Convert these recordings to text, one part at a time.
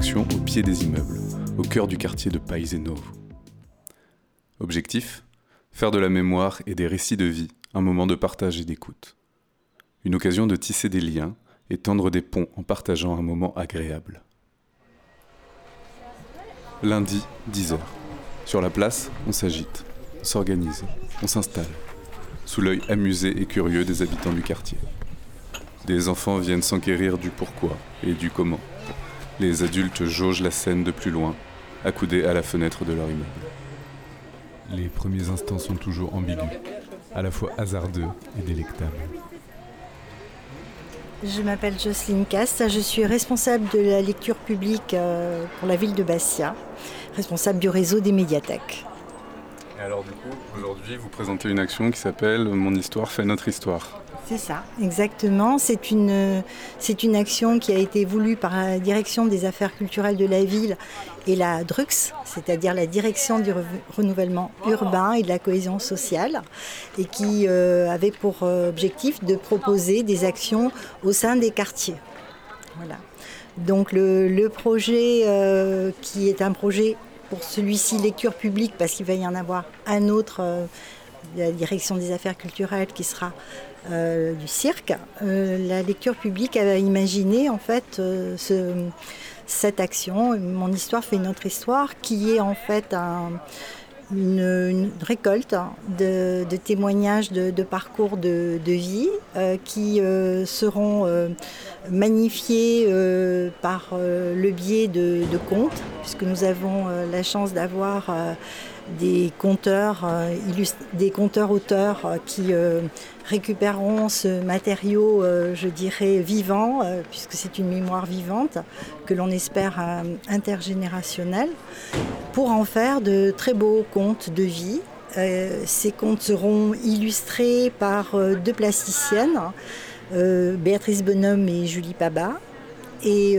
au pied des immeubles, au cœur du quartier de Paisenovo. Objectif? Faire de la mémoire et des récits de vie un moment de partage et d'écoute. Une occasion de tisser des liens et tendre des ponts en partageant un moment agréable. Lundi, 10h. Sur la place, on s'agite, on s'organise, on s'installe, sous l'œil amusé et curieux des habitants du quartier. Des enfants viennent s'enquérir du pourquoi et du comment. Les adultes jaugent la scène de plus loin, accoudés à la fenêtre de leur immeuble. Les premiers instants sont toujours ambigus, à la fois hasardeux et délectables. Je m'appelle Jocelyne Cast, je suis responsable de la lecture publique euh, pour la ville de Bastia, responsable du réseau des médiathèques. Et alors du coup, aujourd'hui, vous présentez une action qui s'appelle Mon histoire fait notre histoire. C'est ça, exactement. C'est une, action qui a été voulue par la direction des affaires culturelles de la ville et la DRUX, c'est-à-dire la direction du renouvellement urbain et de la cohésion sociale, et qui euh, avait pour euh, objectif de proposer des actions au sein des quartiers. Donc le, projet, euh, qui est un projet pour celui-ci lecture publique, parce qu'il va y en avoir un autre, la direction des affaires culturelles, qui sera euh, du cirque, euh, la lecture publique a imaginé en fait euh, cette action, Mon histoire fait notre histoire, qui est en fait une, récolte de, témoignages de, parcours de, vie qui seront magnifiés par le biais de, contes, puisque nous avons la chance d'avoir des conteurs, des conteurs auteurs qui récupérons ce matériau, euh, je dirais, vivant, euh, puisque c'est une mémoire vivante, que l'on espère euh, intergénérationnelle, pour en faire de très beaux contes de vie. ces contes seront illustrés par deux plasticiennes, Béatrice Bonhomme et Julie Paba. Et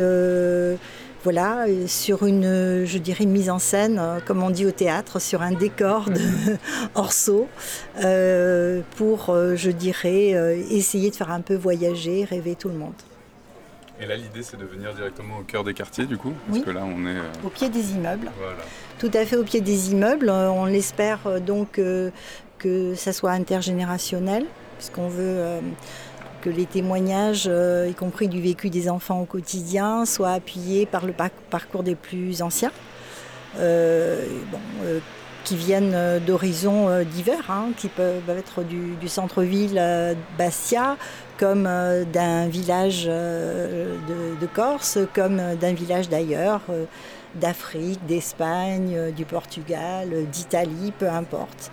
voilà, sur une, je dirais, une mise en scène, euh, comme on dit au théâtre, sur un décor de Orso, euh, pour, euh, je dirais, essayer de faire un peu voyager, rêver tout le monde. Et là, l'idée, c'est de venir directement au cœur des quartiers, du coup Parce que là, on est... Au pied des immeubles. Tout à fait au pied des immeubles. On espère donc que ça soit intergénérationnel, puisqu'on veut que les témoignages, euh, y compris du vécu des enfants au quotidien, soient appuyés par le parcours des plus anciens, euh, euh, qui viennent d'horizons divers, hein, qui peuvent être du, centre-ville Bastia, comme d'un village de, Corse, comme d'un village d'ailleurs d'Afrique, d'Espagne, du Portugal, d'Italie, peu importe.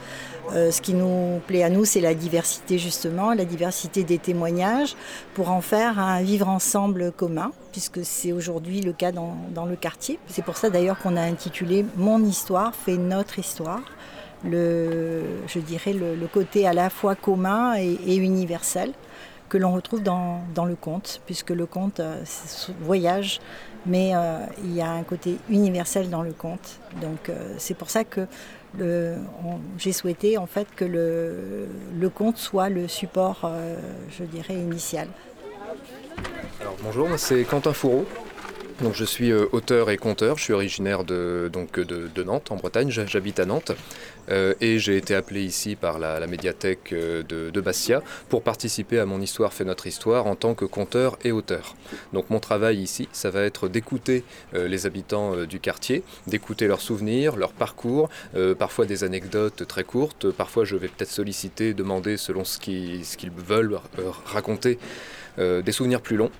Euh, ce qui nous plaît à nous, c'est la diversité justement, la diversité des témoignages, pour en faire un vivre ensemble commun, puisque c'est aujourd'hui le cas dans, le quartier. C'est pour ça d'ailleurs qu'on a intitulé Mon histoire fait notre histoire. Je dirais le, côté à la fois commun et, universel que l'on retrouve dans, le conte, puisque le conte euh, voyage, mais euh, il y a un côté universel dans le conte. Donc c'est pour ça que j'ai souhaité en fait que le, conte soit le support, euh, je dirais, initial. Bonjour, c'est Quentin Fourreau. Donc, je suis euh, auteur et conteur, je suis originaire de, donc, de, Nantes, en Bretagne, j'habite à Nantes. Euh, et j'ai été appelé ici par la, médiathèque euh, de, Bastia pour participer à mon histoire fait notre histoire en tant que conteur et auteur. Donc mon travail ici, ça va être d'écouter les habitants du quartier, d'écouter leurs souvenirs, leurs parcours, parfois des anecdotes très courtes, parfois je vais peut-être solliciter, demander selon ce qu'ils veulent raconter des souvenirs plus longs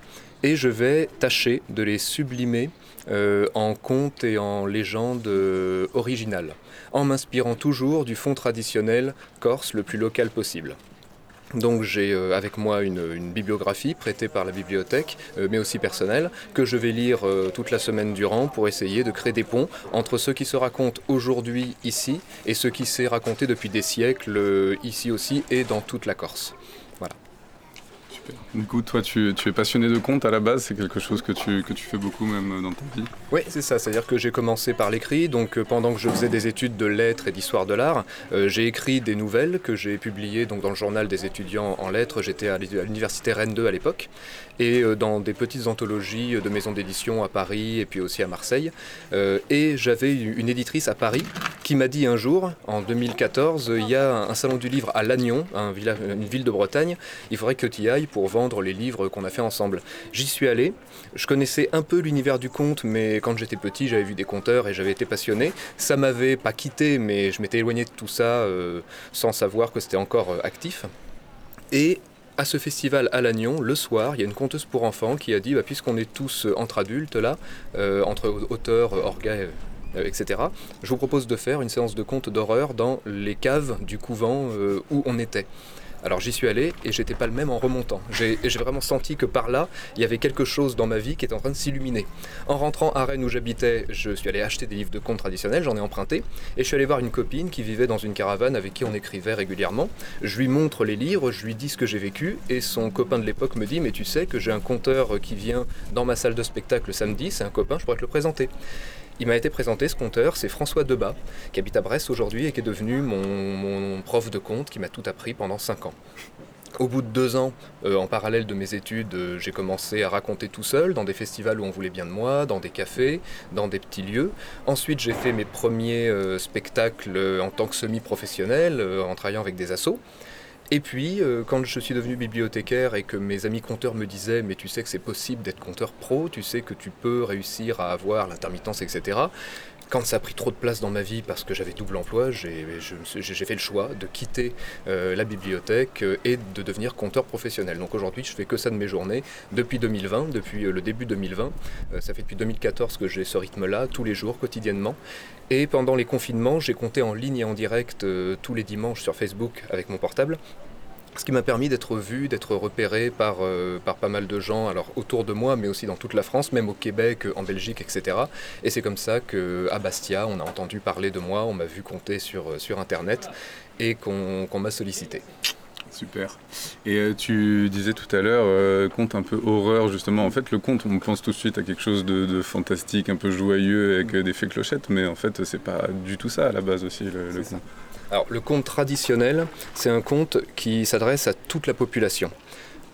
et je vais tâcher de les sublimer euh, en contes et en légendes euh, originales, en m'inspirant toujours du fond traditionnel corse le plus local possible. Donc j'ai euh, avec moi une, bibliographie prêtée par la bibliothèque, mais aussi personnelle, que je vais lire toute la semaine durant pour essayer de créer des ponts entre ce qui se raconte aujourd'hui ici et ce qui s'est raconté depuis des siècles ici aussi et dans toute la Corse. Du coup, toi, tu, es passionné de contes à la base, c'est quelque chose que tu, fais beaucoup même dans ta vie Oui, c'est ça, c'est-à-dire que j'ai commencé par l'écrit, donc euh, pendant que je faisais des études de lettres et d'histoire de l'art, euh, j'ai écrit des nouvelles que j'ai publiées donc, dans le journal des étudiants en lettres, j'étais à l'université Rennes 2 à l'époque, et euh, dans des petites anthologies de maisons d'édition à Paris et puis aussi à Marseille. et j'avais une éditrice à Paris qui m'a dit un jour, en 2014, il y a un salon du livre à Lannion, une ville de Bretagne, il faudrait que tu y ailles pour vendre les livres qu'on a fait ensemble. J'y suis allé, je connaissais un peu l'univers du conte, mais quand j'étais petit, j'avais vu des conteurs et j'avais été passionné. Ça m'avait pas quitté, mais je m'étais éloigné de tout ça euh, sans savoir que c'était encore euh, actif. Et à ce festival à Lannion, le soir, il y a une conteuse pour enfants qui a dit, bah, puisqu'on est tous euh, entre adultes là, entre auteurs, orgas, etc., je vous propose de faire une séance de contes d'horreur dans les caves du couvent où on était. Alors j'y suis allé et j'étais pas le même en remontant. J'ai vraiment senti que par là, il y avait quelque chose dans ma vie qui était en train de s'illuminer. En rentrant à Rennes où j'habitais, je suis allé acheter des livres de contes traditionnels, j'en ai emprunté, et je suis allé voir une copine qui vivait dans une caravane avec qui on écrivait régulièrement. Je lui montre les livres, je lui dis ce que j'ai vécu, et son copain de l'époque me dit Mais tu sais que j'ai un conteur qui vient dans ma salle de spectacle samedi, c'est un copain, je pourrais te le présenter. Il m'a été présenté ce conteur, c'est François Debat, qui habite à Brest aujourd'hui et qui est devenu mon, prof de conte, qui m'a tout appris pendant 5 ans. Au bout de deux ans, euh, en parallèle de mes études, euh, j'ai commencé à raconter tout seul, dans des festivals où on voulait bien de moi, dans des cafés, dans des petits lieux. Ensuite, j'ai fait mes premiers euh, spectacles en tant que semi-professionnel, en travaillant avec des assos. Et puis, euh, quand je suis devenu bibliothécaire et que mes amis compteurs me disaient Mais tu sais que c'est possible d'être compteur pro, tu sais que tu peux réussir à avoir l'intermittence, etc. Quand ça a pris trop de place dans ma vie parce que j'avais double emploi, j'ai fait le choix de quitter euh, la bibliothèque euh, et de devenir compteur professionnel. Donc aujourd'hui, je fais que ça de mes journées depuis 2020, depuis le début 2020. ça fait depuis 2014 que j'ai ce rythme-là, tous les jours, quotidiennement. Et pendant les confinements, j'ai compté en ligne et en direct tous les dimanches sur Facebook avec mon portable ce qui m'a permis d'être vu, d'être repéré par, euh, par pas mal de gens, alors autour de moi, mais aussi dans toute la France, même au Québec, en Belgique, etc. Et c'est comme ça qu'à Bastia, on a entendu parler de moi, on m'a vu compter sur, euh, sur Internet et qu'on m'a sollicité. Super. Et euh, tu disais tout à l'heure, conte un peu horreur, justement. En fait, le conte, on pense tout de suite à quelque chose de, fantastique, un peu joyeux, avec des fées clochettes, mais en fait, c'est pas du tout ça à la base aussi, le, le conte. Alors, le conte traditionnel, c'est un conte qui s'adresse à toute la population.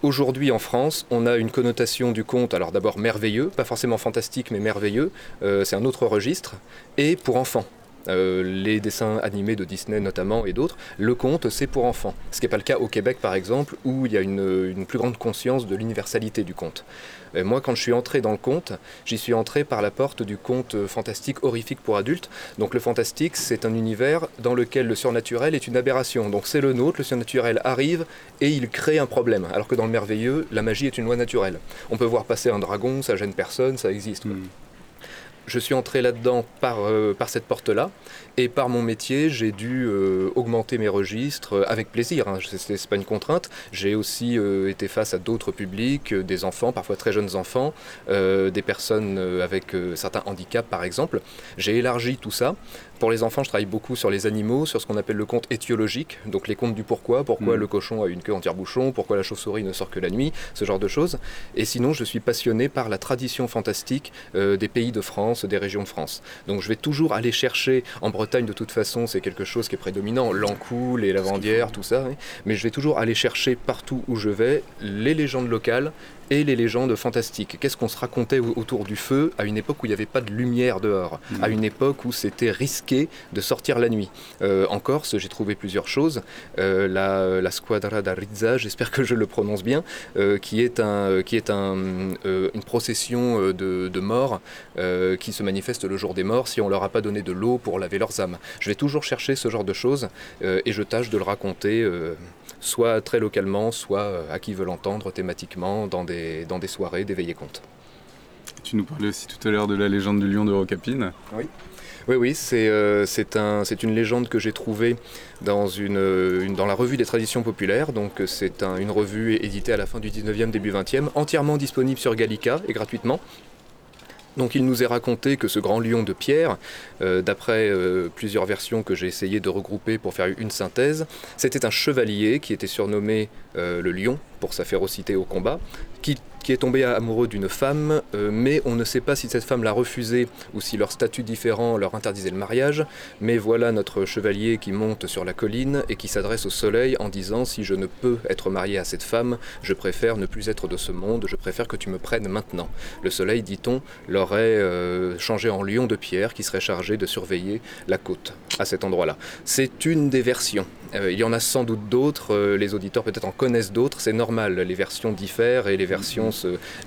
Aujourd'hui en France, on a une connotation du conte, alors d'abord merveilleux, pas forcément fantastique mais merveilleux, euh, c'est un autre registre, et pour enfants. Euh, les dessins animés de Disney notamment et d'autres, le conte c'est pour enfants. Ce qui n'est pas le cas au Québec par exemple, où il y a une, plus grande conscience de l'universalité du conte. moi quand je suis entré dans le conte, j'y suis entré par la porte du conte fantastique horrifique pour adultes. Donc le fantastique c'est un univers dans lequel le surnaturel est une aberration. Donc c'est le nôtre, le surnaturel arrive et il crée un problème. Alors que dans le merveilleux, la magie est une loi naturelle. On peut voir passer un dragon, ça gêne personne, ça existe. Hmm je suis entré là-dedans par, euh, par cette porte-là. Et par mon métier, j'ai dû euh, augmenter mes registres euh, avec plaisir. Hein. Ce n'est pas une contrainte. J'ai aussi été face à d'autres publics, des enfants, parfois très jeunes enfants, des personnes avec certains handicaps par exemple. J'ai élargi tout ça pour les enfants, je travaille beaucoup sur les animaux, sur ce qu'on appelle le conte étiologique, donc les contes du pourquoi, pourquoi mm. le cochon a une queue en tire-bouchon, pourquoi la chauve-souris ne sort que la nuit, ce genre de choses. Et sinon, je suis passionné par la tradition fantastique euh, des pays de France, des régions de France. Donc je vais toujours aller chercher, en Bretagne de toute façon, c'est quelque chose qui est prédominant, l'encou, les lavandières, tout ça, mais je vais toujours aller chercher partout où je vais les légendes locales, et les légendes fantastiques. Qu'est-ce qu'on se racontait autour du feu à une époque où il n'y avait pas de lumière dehors, mmh. à une époque où c'était risqué de sortir la nuit. Euh, en Corse, j'ai trouvé plusieurs choses. Euh, la, la, Squadra d'Arizza, j'espère que je le prononce bien, euh, qui est, un, qui est un, une procession de, de morts qui se manifeste le jour des morts si on leur a pas donné de l'eau pour laver leurs âmes. Je vais toujours chercher ce genre de choses et je tâche de le raconter soit très localement, soit à qui veut l'entendre thématiquement dans des dans des soirées, des veillées comptes. Tu nous parlais aussi tout à l'heure de la légende du lion de Rocapine. Oui. Oui, oui, c'est euh, un, une légende que j'ai trouvée dans, une, dans la revue des traditions populaires. Donc c'est une revue éditée à la fin du 19e, début 20e, entièrement disponible sur Gallica et gratuitement. Donc il nous est raconté que ce grand lion de pierre, euh, d'après euh, plusieurs versions que j'ai essayé de regrouper pour faire une synthèse, c'était un chevalier qui était surnommé euh, le lion pour sa férocité au combat, qui qui est tombé amoureux d'une femme, euh, mais on ne sait pas si cette femme l'a refusé ou si leur statut différent leur interdisait le mariage. Mais voilà notre chevalier qui monte sur la colline et qui s'adresse au soleil en disant Si je ne peux être marié à cette femme, je préfère ne plus être de ce monde, je préfère que tu me prennes maintenant. Le soleil, dit-on, l'aurait euh, changé en lion de pierre qui serait chargé de surveiller la côte à cet endroit-là. C'est une des versions. Euh, il y en a sans doute d'autres, les auditeurs peut-être en connaissent d'autres, c'est normal, les versions diffèrent et les versions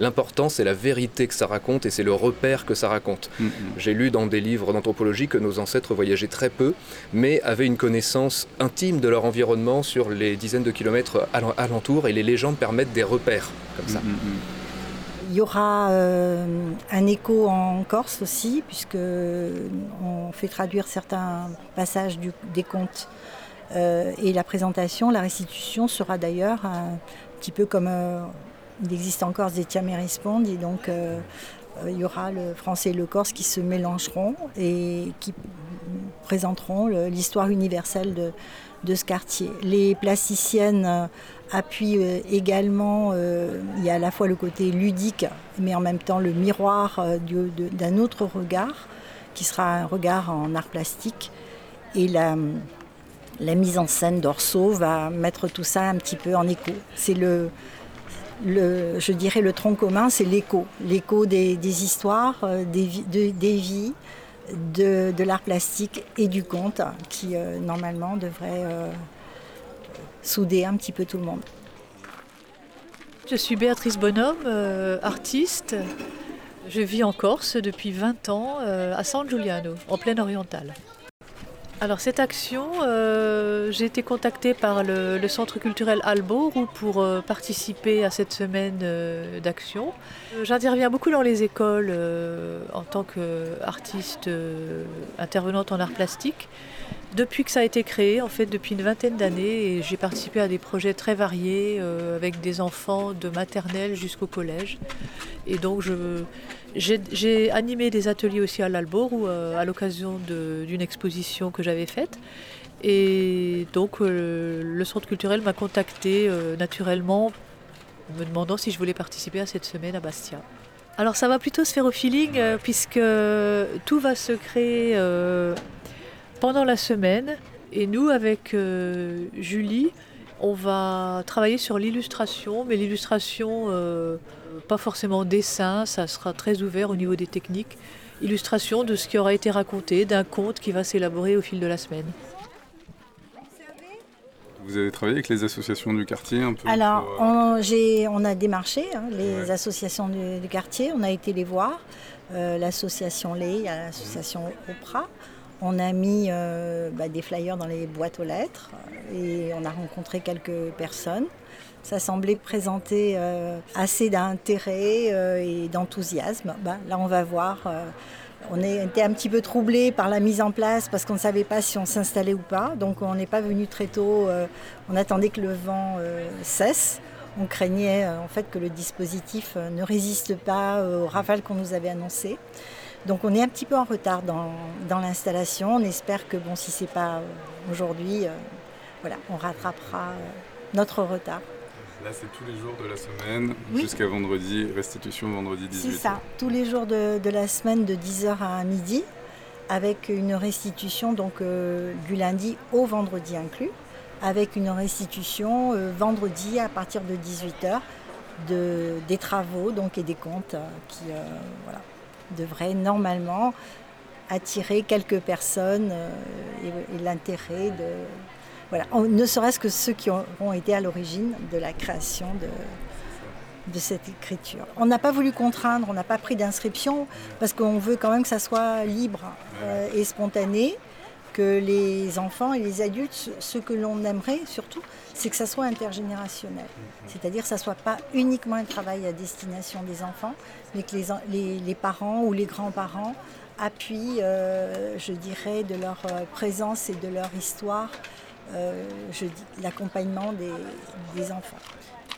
L'important, c'est la vérité que ça raconte et c'est le repère que ça raconte. Mm, mm. J'ai lu dans des livres d'anthropologie que nos ancêtres voyageaient très peu, mais avaient une connaissance intime de leur environnement sur les dizaines de kilomètres alentour et les légendes permettent des repères comme ça. Mm, Il y aura euh, un écho en Corse aussi, puisque on fait traduire certains passages des contes. Euh, et la présentation, la restitution sera d'ailleurs un petit peu comme euh, il existe encore des et donc euh, il y aura le français et le corse qui se mélangeront et qui présenteront l'histoire universelle de, ce quartier. Les plasticiennes appuient également, il y a à la fois le côté ludique, mais en même temps le miroir d'un autre regard, qui sera un regard en art plastique. Et la, la mise en scène d'Orso va mettre tout ça un petit peu en écho. C'est le, je dirais le tronc commun, c'est l'écho. L'écho des, histoires, euh, des, vies, de, l'art plastique et du conte qui, euh, normalement, devrait euh, souder un petit peu tout le monde. Je suis Béatrice Bonhomme, artiste. Je vis en Corse depuis 20 ans, à San Giuliano, en pleine orientale. Alors cette action, euh, j'ai été contactée par le, centre culturel Albourg pour euh, participer à cette semaine euh, d'action. J'interviens beaucoup dans les écoles en tant qu'artiste intervenante en art plastique. Depuis que ça a été créé, en fait depuis une vingtaine d'années, j'ai participé à des projets très variés avec des enfants de maternelle jusqu'au collège. Et donc je, j'ai animé des ateliers aussi à l'Albourg euh, à l'occasion d'une exposition que j'avais faite. Et donc euh, le centre culturel m'a contacté euh, naturellement me demandant si je voulais participer à cette semaine à Bastia. Alors ça va plutôt se faire au feeling puisque tout va se créer pendant la semaine. Et nous, avec Julie, on va travailler sur l'illustration, mais l'illustration, euh, pas forcément dessin, ça sera très ouvert au niveau des techniques. Illustration de ce qui aura été raconté, d'un conte qui va s'élaborer au fil de la semaine. Vous avez travaillé avec les associations du quartier un peu Alors, euh, on, a démarché hein, les associations du, quartier, on a été les voir, euh, l'association Lé, l'association Opra. On a mis euh, bah, des flyers dans les boîtes aux lettres et on a rencontré quelques personnes. Ça semblait présenter euh, assez d'intérêt euh, et d'enthousiasme. Bah, là, on va voir. on était un petit peu troublé par la mise en place parce qu'on ne savait pas si on s'installait ou pas. Donc on n'est pas venu très tôt. on attendait que le vent cesse. On craignait en fait que le dispositif ne résiste pas aux rafales qu'on nous avait annoncées. Donc on est un petit peu en retard dans, l'installation. On espère que bon, si ce n'est pas aujourd'hui, euh, voilà, on rattrapera euh, notre retard. Là, c'est tous les jours de la semaine jusqu'à vendredi, restitution vendredi 18h. C'est ça, tous les jours de, la semaine de 10h à midi, avec une restitution donc euh, du lundi au vendredi inclus, avec une restitution vendredi à partir de 18h de, des travaux donc, et des comptes qui, voilà, devrait normalement attirer quelques personnes euh, et, l'intérêt de... Voilà, ne serait-ce que ceux qui ont été à l'origine de la création de, de cette écriture. On n'a pas voulu contraindre, on n'a pas pris d'inscription parce qu'on veut quand même que ça soit libre euh, et spontané que les enfants et les adultes, ce que l'on aimerait surtout, c'est que ça soit intergénérationnel. C'est-à-dire que ça ne soit pas uniquement un travail à destination des enfants, mais que les, parents ou les grands-parents appuient, euh, je dirais, de leur euh, présence et de leur histoire, l'accompagnement des, enfants.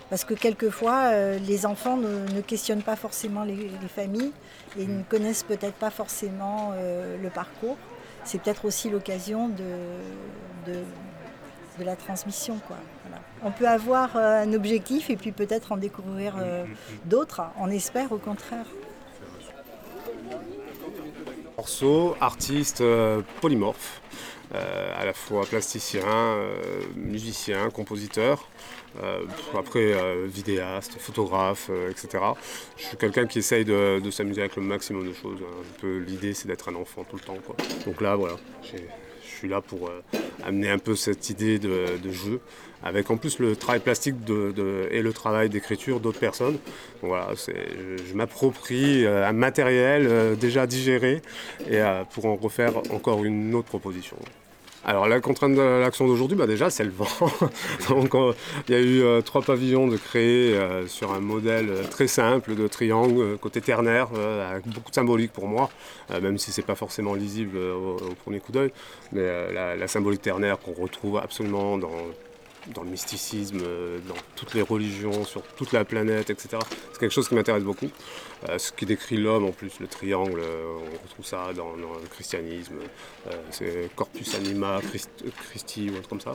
Parce que quelquefois, euh, les enfants ne, questionnent pas forcément les, familles et ne connaissent peut-être pas forcément euh, le parcours. C'est peut-être aussi l'occasion de, de, la transmission. Quoi. On peut avoir euh, un objectif et puis peut-être en découvrir d'autres. On espère au contraire. Morceau, artiste polymorphe. Euh, à la fois plasticien, euh, musicien, compositeur, euh, après vidéaste, photographe, etc. Je suis quelqu'un qui essaye de, s'amuser avec le maximum de choses. Un peu l'idée c'est d'être un enfant tout le temps. Donc là voilà, je suis là pour amener un peu cette idée de, jeu, avec en plus le travail plastique et le travail d'écriture d'autres personnes. voilà, je, m'approprie un matériel déjà digéré et pour en refaire encore une autre proposition. Alors la contrainte de l'action d'aujourd'hui, bah déjà c'est le vent. Donc il y a eu euh, trois pavillons de créer euh, sur un modèle euh, très simple de triangle côté ternaire, avec beaucoup de symbolique pour moi, même si c'est pas forcément lisible au, premier coup d'œil. Mais la, la, symbolique ternaire qu'on retrouve absolument dans dans le mysticisme, dans toutes les religions, sur toute la planète, etc. C'est quelque chose qui m'intéresse beaucoup. Euh, ce qui décrit l'homme en plus, le triangle, euh, on retrouve ça dans, le christianisme, euh, c'est Corpus Anima Christi ou autre comme ça.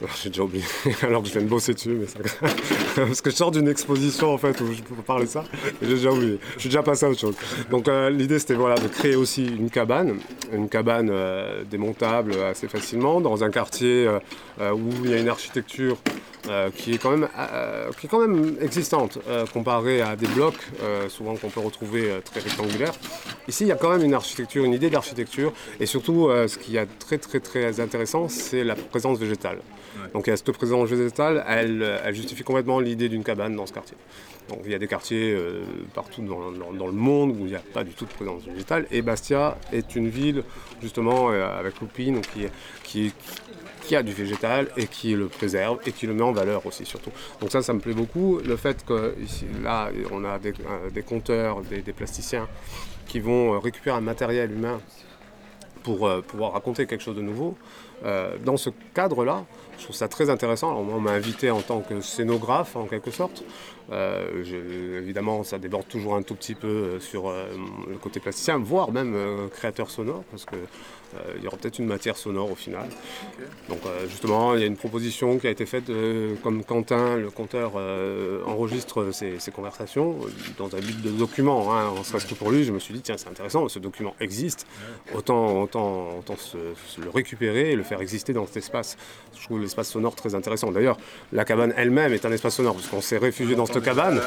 J'ai déjà oublié, alors que je viens de bosser dessus, mais parce que je sors d'une exposition en fait où je peux parler de ça, j'ai déjà oublié, je suis déjà passé à autre chose. Donc l'idée c'était voilà, de créer aussi une cabane, une cabane démontable assez facilement dans un quartier où il y a une architecture euh, qui, est quand même, euh, qui est quand même existante euh, comparée à des blocs, souvent qu'on peut retrouver très rectangulaires. Ici, il y a quand même une architecture, une idée d'architecture, et surtout, ce qui est très très très intéressant, c'est la présence végétale. Donc cette présence végétale, elle, elle justifie complètement l'idée d'une cabane dans ce quartier. Donc il y a des quartiers partout dans, le monde où il n'y a pas du tout de présence végétale, et Bastia est une ville justement avec Loupine qui, qui, qui a du végétal et qui le préserve et qui le met en valeur aussi surtout. Donc ça, ça me plaît beaucoup. Le fait que ici, là, on a des, euh, des compteurs, des, plasticiens qui vont euh, récupérer un matériel humain pour euh, pouvoir raconter quelque chose de nouveau. dans ce cadre-là, je trouve ça très intéressant. Alors, moi, on m'a invité en tant que scénographe, en quelque sorte. évidemment, ça déborde toujours un tout petit peu sur le côté plasticien, voire même créateur sonore, parce que il y aura peut-être une matière sonore au final. Donc euh, justement, il y a une proposition qui a été faite, euh, comme Quentin, le compteur, enregistre ses, conversations dans un but de document, hein, en serait-ce que pour lui, je me suis dit, tiens, c'est intéressant, ce document existe, autant, autant, autant le récupérer et le faire exister dans cet espace. Je trouve l'espace sonore très intéressant. D'ailleurs, la cabane elle-même est un espace sonore, parce qu'on s'est réfugié dans cette cabane,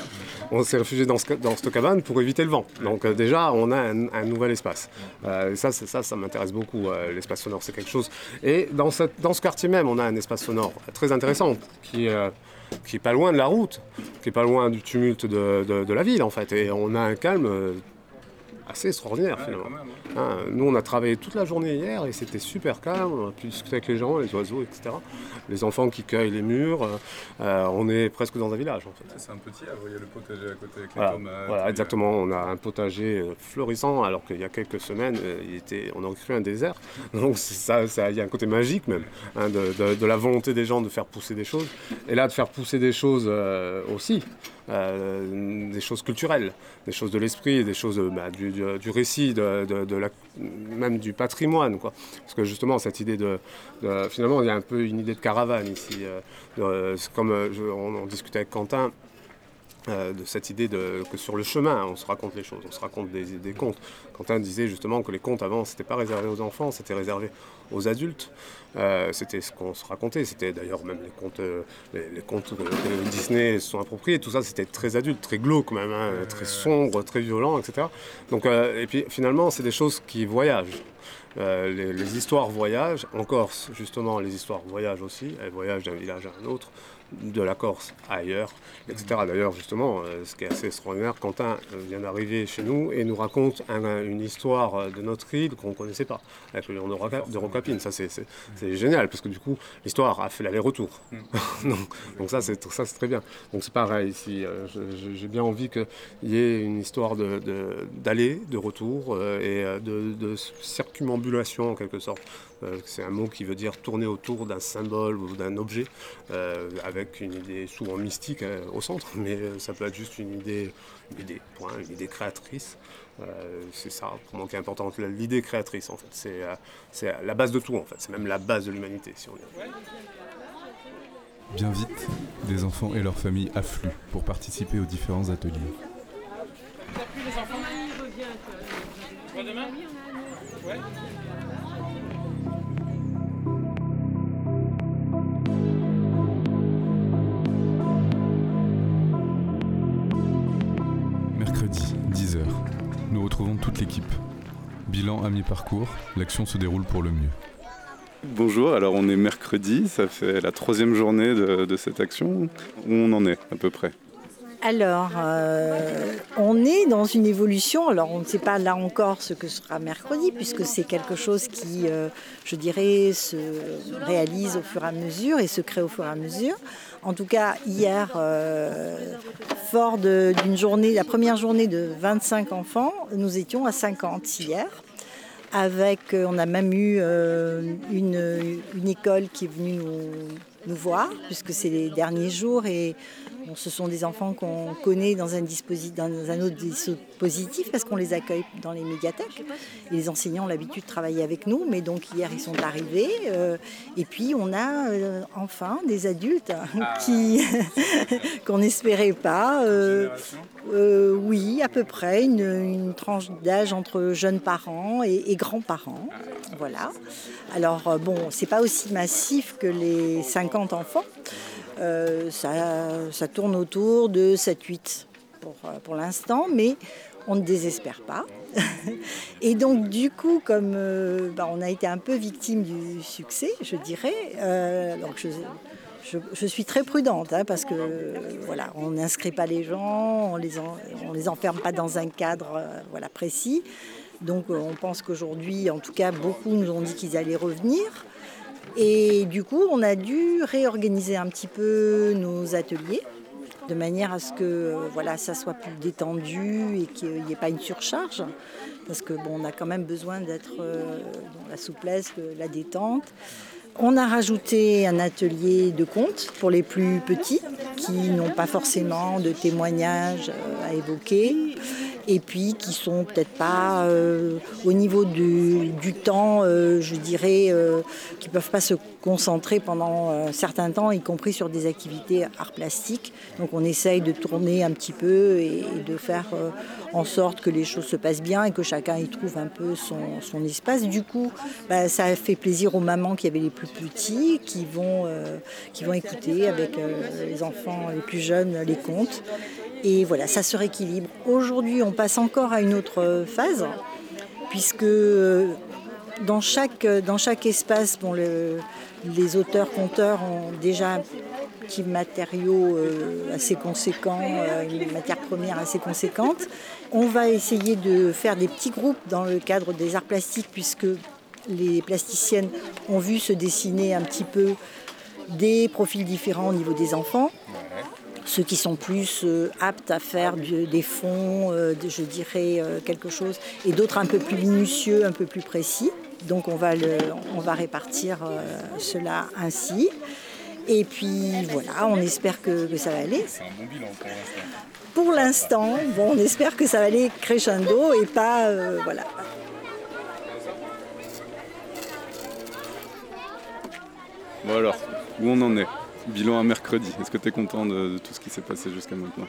on s'est réfugié dans, dans cette cabane pour éviter le vent. Donc déjà, on a un, nouvel espace. ça, ça, ça m'intéresse beaucoup. Euh, l'espace sonore, c'est quelque chose. Et dans, ce quartier même, on a un espace sonore très intéressant qui, euh, qui est pas loin de la route, qui est pas loin du tumulte de, de la ville en fait. Et on a un calme euh, assez extraordinaire finalement. Hein, nous, on a travaillé toute la journée hier et c'était super calme. On a pu discuter avec les gens, les oiseaux, etc. Les enfants qui cueillent les murs. Euh, euh, on est presque dans un village en fait. C'est un petit, vous voyez le potager à côté avec voilà, les tomates. Voilà, exactement. On a un potager euh, florissant alors qu'il y a quelques semaines, il était, on aurait cru un désert. Donc ça, ça, il y a un côté magique même hein, de, la volonté des gens de faire pousser des choses. Et là, de faire pousser des choses aussi. Des choses culturelles, des choses de l'esprit, des choses bah, du, du, récit, de, même du patrimoine. Quoi. Parce que justement, cette idée de, Finalement, il y a un peu une idée de caravane ici. Euh, comme euh, on, discutait avec Quentin, euh, de cette idée de, que sur le chemin, on se raconte les choses, on se raconte des, des contes. Quentin disait justement que les contes avant, c'était pas réservé aux enfants, c'était réservé aux adultes. c'était ce qu'on se racontait. C'était d'ailleurs même les contes, les, contes que, Disney se sont appropriés. Tout ça, c'était très adulte, très glauque même, hein, très sombre, très violent, etc. Donc, et puis finalement, c'est des choses qui voyagent. les, les, histoires voyagent. En Corse, justement, les histoires voyagent aussi. Elles voyagent d'un village à un autre, de la Corse ailleurs, etc. D'ailleurs, justement, euh, ce qui est assez extraordinaire, Quentin vient d'arriver chez nous et nous raconte une histoire de notre île qu'on ne connaissait pas, avec le lion de, Rocapine. Ça, c'est génial, parce que du coup, l'histoire a fait l'aller-retour. Mm. donc, ça, c'est très bien. Donc c'est pareil ici. J'ai bien envie qu'il y ait une histoire d'aller, de, de, retour et de, de circumambulation en quelque sorte. Euh, c'est un mot qui veut dire tourner autour d'un symbole ou d'un objet, euh, avec une idée souvent mystique hein, au centre, mais euh, ça peut être juste une idée, une idée, point, une idée créatrice. c'est ça pour moi qui est important, l'idée créatrice en fait. C'est, la base de tout en fait, c'est même la base de l'humanité si on Bien vite, des enfants et leurs familles affluent pour participer aux différents ateliers. Mercredi, toute l'équipe. Bilan à mi-parcours, l'action se déroule pour le mieux. Bonjour, alors on est mercredi, ça fait la troisième journée de, de cette action. Où on en est à peu près? Alors, euh, on est dans une évolution. Alors, on ne sait pas là encore ce que sera mercredi, puisque c'est quelque chose qui, euh, je dirais, se réalise au fur et à mesure et se crée au fur et à mesure. En tout cas, hier, euh, fort d'une journée, la première journée de 25 enfants, nous étions à 50 hier. Avec, on a même eu une, une, école qui est venue nous, nous voir, puisque c'est les derniers jours et ce sont des enfants qu'on connaît dans un, dans un autre dispositif parce qu'on les accueille dans les médiathèques. les enseignants ont l'habitude de travailler avec nous, mais donc hier ils sont arrivés. Euh, et puis on a euh, enfin des adultes ah. qui qu'on n'espérait pas. Euh, oui, à peu près une, tranche d'âge entre jeunes parents et, et grands-parents. Voilà. Alors bon, c'est pas aussi massif que les 50 enfants. Euh, ça, tourne autour de 7-8 pour, euh, pour l'instant, mais on ne désespère pas. et donc du coup, comme euh, bah, on a été un peu victime du succès, je dirais, donc je, suis très prudente hein, parce que voilà, on n'inscrit pas les gens, on les, on les enferme pas dans un cadre voilà, précis. Donc on pense qu'aujourd'hui, en tout cas, beaucoup nous ont dit qu'ils allaient revenir. Et du coup, on a dû réorganiser un petit peu nos ateliers de manière à ce que voilà, ça soit plus détendu et qu'il n'y ait pas une surcharge. Parce que bon, on a quand même besoin d'être euh, dans la souplesse, la détente. On a rajouté un atelier de contes pour les plus petits qui n'ont pas forcément de témoignages euh, à évoquer. Et puis qui sont peut-être pas euh, au niveau du, temps, euh, je dirais, qui peuvent pas se concentrer pendant un certain temps, y compris sur des activités art plastique. Donc on essaye de tourner un petit peu et, de faire en sorte que les choses se passent bien et que chacun y trouve un peu son, espace. Du coup, bah, ça fait plaisir aux mamans qui avaient les plus petits, qui vont, qui vont écouter avec les enfants les plus jeunes les contes. Et voilà, ça se rééquilibre. Aujourd'hui, on passe encore à une autre phase, puisque euh, dans chaque, dans chaque espace, bon, les auteurs-conteurs ont déjà un petit matériau euh, assez conséquent, euh, une matière première assez conséquente. On va essayer de faire des petits groupes dans le cadre des arts plastiques, puisque les plasticiennes ont vu se dessiner un petit peu des profils différents au niveau des enfants ceux qui sont plus euh, aptes à faire des fonds, euh, je dirais euh, quelque chose, et d'autres un peu plus minutieux, un peu plus précis. Donc on va, le, on va répartir cela ainsi. Et puis voilà, on espère que, ça va aller. C'est un bon bilan pour l'instant. Pour l'instant, bon, on espère que ça va aller crescendo et pas voilà. Bon alors, où on en est? Bilan à mercredi. Est-ce que tu es content de, tout ce qui s'est passé jusqu'à maintenant?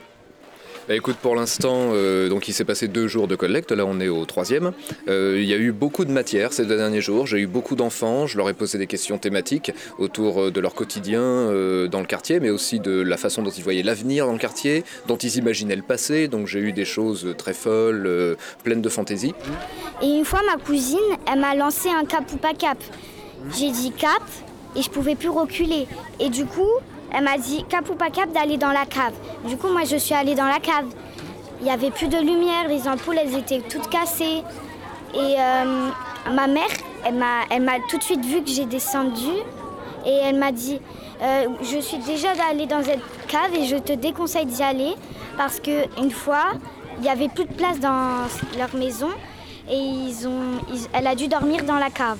Bah écoute, pour l'instant, euh, donc il s'est passé deux jours de collecte. Là, on est au troisième. Euh, il y a eu beaucoup de matière ces deux derniers jours. J'ai eu beaucoup d'enfants. Je leur ai posé des questions thématiques autour euh, de leur quotidien dans le quartier, mais aussi de la façon dont ils voyaient l'avenir dans le quartier, dont ils imaginaient le passé. Donc j'ai eu des choses très folles, pleines de fantaisie. Et une fois, ma cousine, elle m'a lancé un cap ou pas cap. J'ai dit cap, et je pouvais plus reculer. Et du coup, elle m'a dit cap ou pas cap d'aller dans la cave. Du coup, moi, je suis allée dans la cave. Il n'y avait plus de lumière, les ampoules, elles étaient toutes cassées. Et euh, ma mère, elle m'a, tout de suite vu que j'ai descendu et elle m'a dit euh, Je suis déjà allée dans cette cave et je te déconseille d'y aller parce qu'une fois, il n'y avait plus de place dans leur maison et elle a dû dormir dans la cave.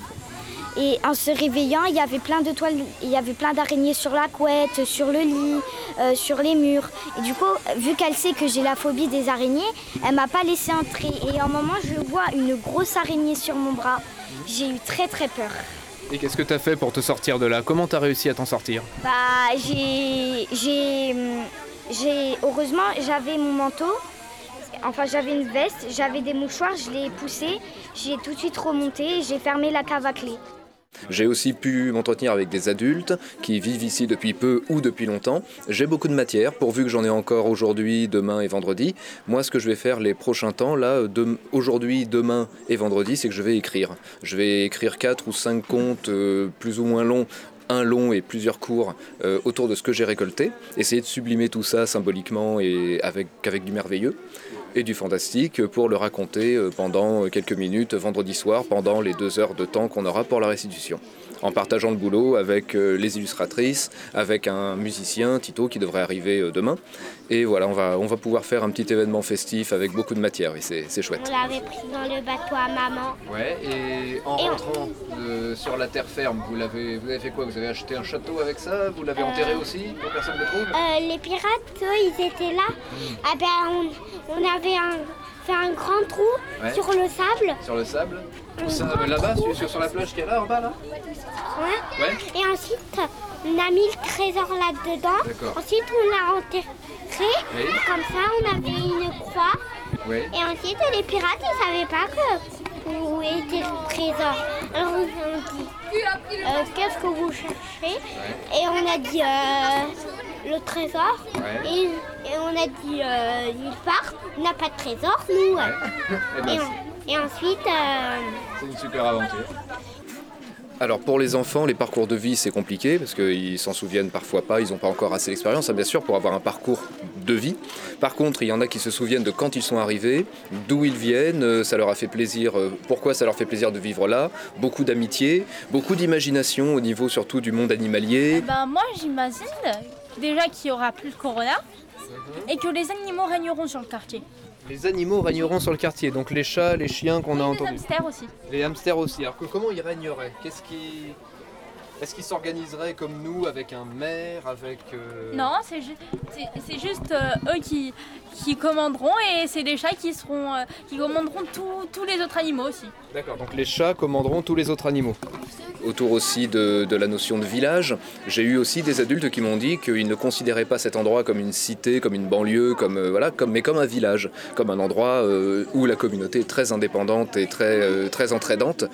Et en se réveillant, il y avait plein de toiles, il y avait plein d'araignées sur la couette, sur le lit, euh, sur les murs. Et du coup, vu qu'elle sait que j'ai la phobie des araignées, elle m'a pas laissé entrer. Et à un moment, je vois une grosse araignée sur mon bras. J'ai eu très très peur. Et qu'est-ce que tu as fait pour te sortir de là? Comment tu as réussi à t'en sortir? Bah, j'ai, j'ai, hum, j'ai, heureusement, j'avais mon manteau. Enfin, j'avais une veste, j'avais des mouchoirs, je l'ai poussé, j'ai tout de suite remonté et j'ai fermé la cave à clé. J'ai aussi pu m'entretenir avec des adultes qui vivent ici depuis peu ou depuis longtemps. J'ai beaucoup de matière, pourvu que j'en ai encore aujourd'hui, demain et vendredi. Moi, ce que je vais faire les prochains temps, là, de- aujourd'hui, demain et vendredi, c'est que je vais écrire. Je vais écrire quatre ou cinq contes euh, plus ou moins longs un long et plusieurs cours euh, autour de ce que j'ai récolté, essayer de sublimer tout ça symboliquement et avec du merveilleux et du fantastique pour le raconter euh, pendant quelques minutes vendredi soir, pendant les deux heures de temps qu'on aura pour la restitution. En partageant le boulot avec euh, les illustratrices, avec un musicien, Tito, qui devrait arriver euh, demain. Et voilà, on va, on va pouvoir faire un petit événement festif avec beaucoup de matière, et c'est c'est chouette. On l'avait pris dans le bateau à maman. Ouais, et en Et on- rentrant euh, sur la terre ferme, vous l'avez, vous avez fait quoi? Vous avez acheté un château avec ça? Vous l'avez Euh, enterré aussi pour personne ne le trouve Euh, les pirates, eux, ils étaient là. Ah ben, on, on avait un- fait un grand trou Ouais. sur le sable. Sur le sable euh, Là-bas, sur, sur la plage qui est là, en bas là Ouais. Ouais Et ensuite, on a mis le trésor là-dedans. Ensuite, on l'a enterré. Oui. Comme ça, on avait une croix. Oui. Et ensuite, les pirates, ils savaient pas que où était le trésor. Alors, ils ont dit euh, Qu'est-ce que vous cherchez? Et on a dit euh, Le trésor. Ouais. Et, et on a dit euh, Nulle part. On n'a pas de trésor, nous. Eh ben, Et, on- et ensuite, euh, C'est une super aventure. Alors pour les enfants, les parcours de vie c'est compliqué parce qu'ils s'en souviennent parfois pas, ils n'ont pas encore assez d'expérience, hein, bien sûr, pour avoir un parcours de vie. Par contre, il y en a qui se souviennent de quand ils sont arrivés, d'où ils viennent, euh, ça leur a fait plaisir, euh, pourquoi ça leur fait plaisir de vivre là, beaucoup d'amitié, beaucoup d'imagination au niveau surtout du monde animalier. Ben moi j'imagine déjà qu'il y aura plus de corona et que les animaux régneront sur le quartier. Les animaux régneront sur le quartier, donc les chats, les chiens qu'on a les entendus. hamsters aussi. Les hamsters aussi. Alors que- comment ils régneraient? Qu'est-ce qui est-ce qu'ils s'organiseraient comme nous avec un maire, avec euh, Non, c'est ju- c'est- c'est juste euh, eux qui, qui commanderont et c'est des chats qui seront euh, qui commanderont tous- tous les autres animaux aussi. D'accord, donc les chats commanderont tous les autres animaux. Autour aussi de, la notion de village, j'ai eu aussi des adultes qui m'ont dit qu'ils ne considéraient pas cet endroit comme une cité, comme une banlieue, comme, euh, voilà, mais comme un village, comme un endroit euh, où la communauté est très indépendante et très, euh, très entraidante.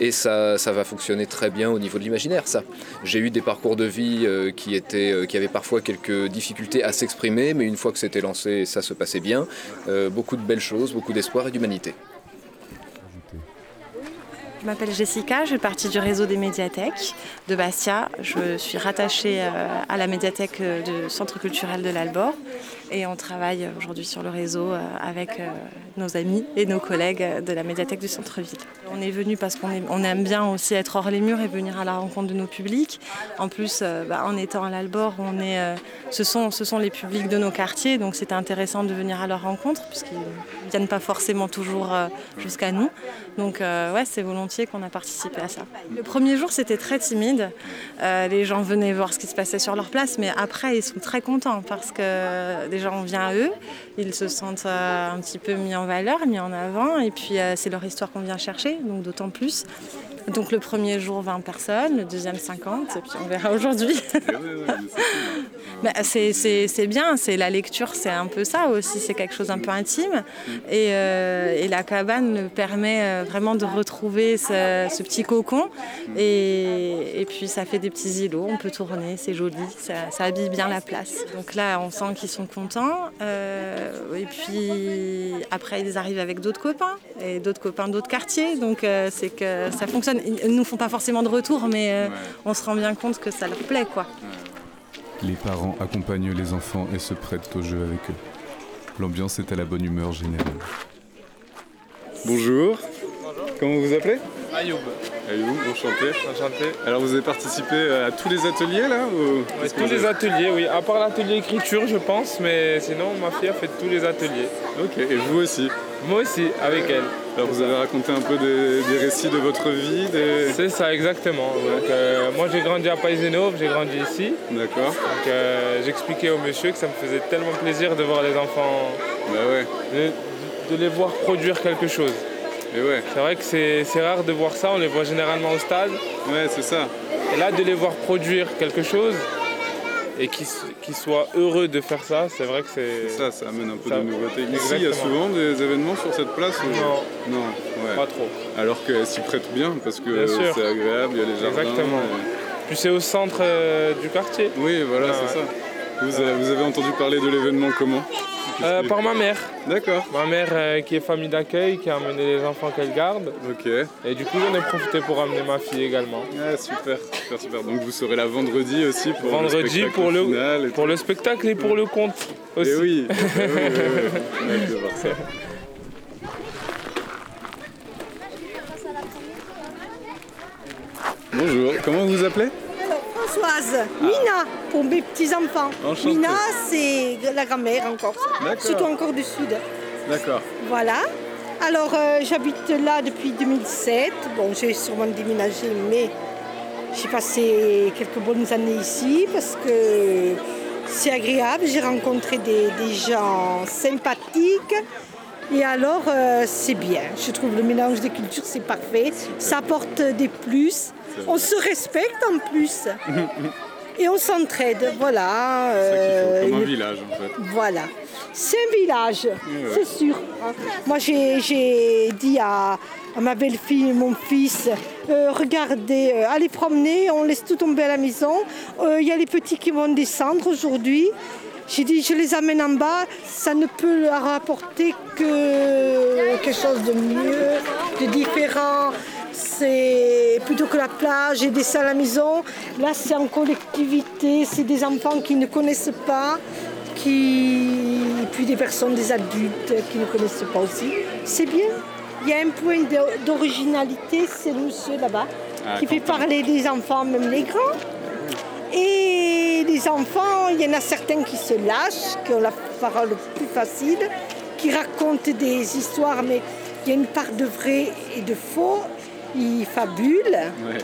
Et ça, ça va fonctionner très bien au niveau de l'imaginaire, ça. J'ai eu des parcours de vie qui, étaient, qui avaient parfois quelques difficultés à s'exprimer, mais une fois que c'était lancé, ça se passait bien. Beaucoup de belles choses, beaucoup d'espoir et d'humanité. Je m'appelle Jessica, je fais partie du réseau des médiathèques de Bastia. Je suis rattachée euh, à la médiathèque euh, du Centre culturel de l'Albor et on travaille aujourd'hui sur le réseau euh, avec euh, nos amis et nos collègues de la médiathèque du centre-ville. On est venu parce qu'on aime bien aussi être hors les murs et venir à la rencontre de nos publics. En plus, euh, bah, en étant à l'Albor, on est, ce, sont, les publics de nos quartiers, donc c'était intéressant de venir à leur rencontre puisqu'ils ne viennent pas forcément toujours jusqu'à nous. Donc ouais, c'est volontiers qu'on a participé à ça. Le premier jour, c'était très timide. Les gens venaient voir ce qui se passait sur leur place, mais après, ils sont très contents parce que on vient à eux. Ils se sentent euh, un petit peu mis en valeur, mis en avant, et puis euh, c'est leur histoire qu'on vient chercher, donc d'autant plus. Donc le premier jour, 20 personnes, le deuxième, 50, et puis on verra aujourd'hui. Bah, c'est, bien, c'est la lecture, c'est un peu ça aussi, c'est quelque chose d'un peu intime. Et, euh, et la cabane permet euh, vraiment de retrouver ce, ce petit cocon. Et, et puis ça fait des petits îlots, on peut tourner, c'est joli, ça, ça habille bien la place. Donc là, on sent qu'ils sont contents. Euh, et puis après, ils arrivent avec d'autres copains, et d'autres copains d'autres quartiers. Donc euh, c'est que ça fonctionne. Ils ne nous font pas forcément de retour, mais euh, on se rend bien compte que ça leur plaît. quoi. Les parents accompagnent les enfants et se prêtent au jeu avec eux. L'ambiance est à la bonne humeur générale. Bonjour. Comment vous vous appelez? Ayoub. Ayoub, enchanté. Enchanté. Alors vous avez participé à tous les ateliers là ou... Ouais, tous les ateliers, oui. À part l'atelier écriture, je pense, mais sinon ma fille a fait tous les ateliers. Ok, et vous aussi? Moi aussi, avec elle. Alors vous avez raconté un peu des, des récits de votre vie des... C'est ça, exactement. Donc, euh, moi j'ai grandi à Paisenov, j'ai grandi ici. D'accord. Donc euh, j'expliquais au monsieur que ça me faisait tellement plaisir de voir les enfants, Bah ouais. de, de les voir produire quelque chose. Et ouais. C'est vrai que c'est c'est rare de voir ça, on les voit généralement au stade. Ouais, c'est ça. Et là, de les voir produire quelque chose et qu'ils soient heureux de faire ça, c'est vrai que c'est. Ça, ça amène un peu Ça- de nouveauté. Ici, il y a souvent des événements sur cette place. Non. Non, ouais. Pas trop. Alors qu'elle s'y prête bien parce que c'est agréable, il y a les jardins. Exactement. et- Puis c'est au centre euh, du quartier. Oui, voilà, Ah, c'est ouais. ça. Vous avez entendu parler de l'événement comment? Euh, par ma mère. D'accord. Ma mère euh, qui est famille d'accueil, qui a amené les enfants qu'elle garde. Ok. Et du coup, j'en ai profité pour amener ma fille également. Ah, super, super, super. Donc vous serez là vendredi aussi pour le Vendredi pour le, final et pour le spectacle et pour le conte tout. aussi. Eh oui, eh oui, oui, oui. On a hâte de voir ça. Bonjour, comment vous vous appelez? Françoise, Mina pour mes petits-enfants. Mina, c'est la grand-mère en Corse, D'accord. surtout en Corse du Sud. D'accord. Voilà. Alors, euh, j'habite là depuis 2007. Bon, j'ai sûrement déménagé, mais j'ai passé quelques bonnes années ici parce que c'est agréable. J'ai rencontré des, des gens sympathiques. Et alors, euh, c'est bien. Je trouve le mélange des cultures, c'est parfait. Ça apporte des plus. On se respecte en plus. Et on s'entraide. Voilà. Euh, comme un village en fait. voilà. C'est un village, ouais. c'est sûr. Moi, j'ai dit à, à ma belle-fille et mon fils, euh, regardez, euh, allez promener, on laisse tout tomber à la maison. Il y a les petits qui vont descendre aujourd'hui. J'ai dit, je les amène en bas, ça ne peut leur apporter que quelque chose de mieux, de différent. C'est plutôt que la plage et des salles à la maison. Là, c'est en collectivité, c'est des enfants qui ne connaissent pas, qui... et puis des personnes, des adultes qui ne connaissent pas aussi. C'est bien. Il y a un point d'originalité, c'est le monsieur là-bas, Ah, qui fait parler les enfants, même les grands. Et les enfants, il y en a certains qui se lâchent, qui ont la parole plus facile, qui racontent des histoires, mais il y a une part de vrai et de faux. Ils fabulent. Ouais.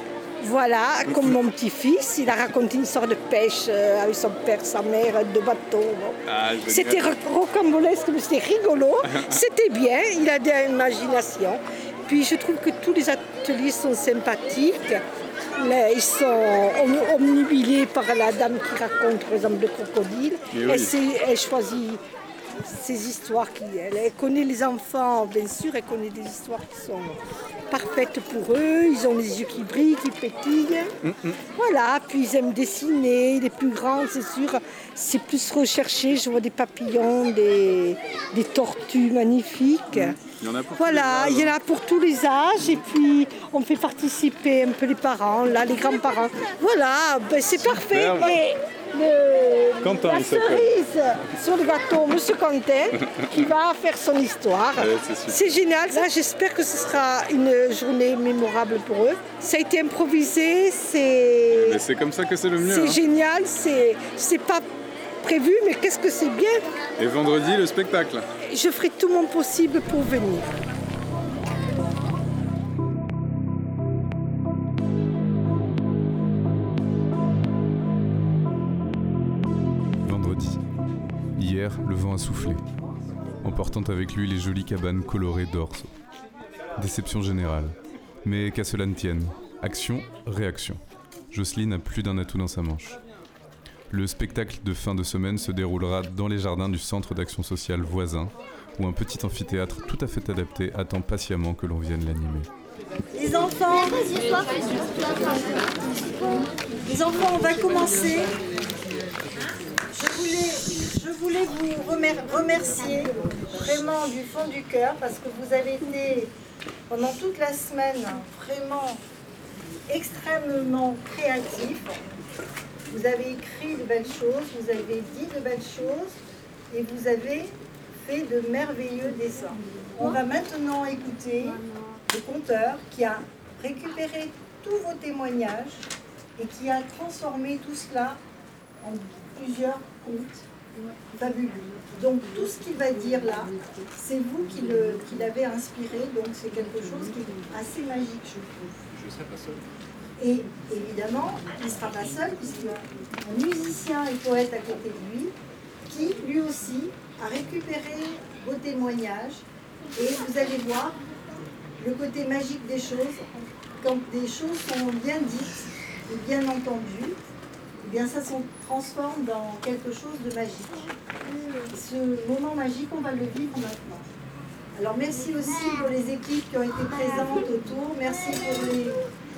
Voilà, comme mon petit-fils, il a raconté une sorte de pêche euh, avec son père, sa mère, de bateau. Ah. C'était ro- rocambolesque, mais c'était rigolo. C'était bien, il a de l'imagination. Puis je trouve que tous les ateliers sont sympathiques. Là, ils sont om- omnubilés par la dame qui raconte, par exemple, le crocodile. Oui. Elle, choisit ces histoires. Qui, elle, elle connaît les enfants, bien sûr, elle connaît des histoires qui sont parfaites pour eux. Ils ont les yeux qui brillent, qui pétillent. Voilà, puis ils aiment dessiner. Les plus grands, c'est sûr, c'est plus recherché. Je vois des papillons, des, des tortues magnifiques. Il y en a pour tous Voilà, il y en âges. a pour tous les âges et puis on fait participer un peu les parents, là, les grands-parents. Voilà, ben, c'est parfait. Et le, Quentin, la cerise sur le gâteau, Monsieur Quentin, qui va faire son histoire. Ouais, c'est génial. Là, j'espère que ce sera une journée mémorable pour eux. Ça a été improvisé, c'est Mais c'est comme ça que c'est le mieux. c'est hein. génial, c'est c'est pas prévu, mais qu'est-ce que c'est bien. Et vendredi, le spectacle. Je ferai tout mon possible pour venir. Vendredi. Hier, le vent a soufflé, emportant avec lui les jolies cabanes colorées d'orso. Déception générale. Mais qu'à cela ne tienne, action, réaction. Jocelyne a plus d'un atout dans sa manche. Le spectacle de fin de semaine se déroulera dans les jardins du centre d'action sociale voisin, où un petit amphithéâtre tout à fait adapté attend patiemment que l'on vienne l'animer. Les enfants, on va commencer. Je voulais, vous remer- remercier vraiment du fond du cœur parce que vous avez été pendant toute la semaine vraiment extrêmement créatifs. Vous avez écrit de belles choses, vous avez dit de belles choses et vous avez fait de merveilleux dessins. On va maintenant écouter le conteur qui a récupéré tous vos témoignages et qui a transformé tout cela en plusieurs contes fabuleux. Donc tout ce qu'il va dire là, c'est vous qui, l'avez inspiré, donc c'est quelque chose qui est assez magique, je trouve. Je serai pas seul. Et évidemment, il ne sera pas seul, puisqu'il y a un musicien et poète à côté de lui, qui lui aussi a récupéré vos témoignages. Et vous allez voir le côté magique des choses. Quand des choses sont bien dites et bien entendues, eh bien ça se transforme dans quelque chose de magique. Ce moment magique, on va le vivre maintenant. Alors merci aussi pour les équipes qui ont été présentes autour. Merci pour les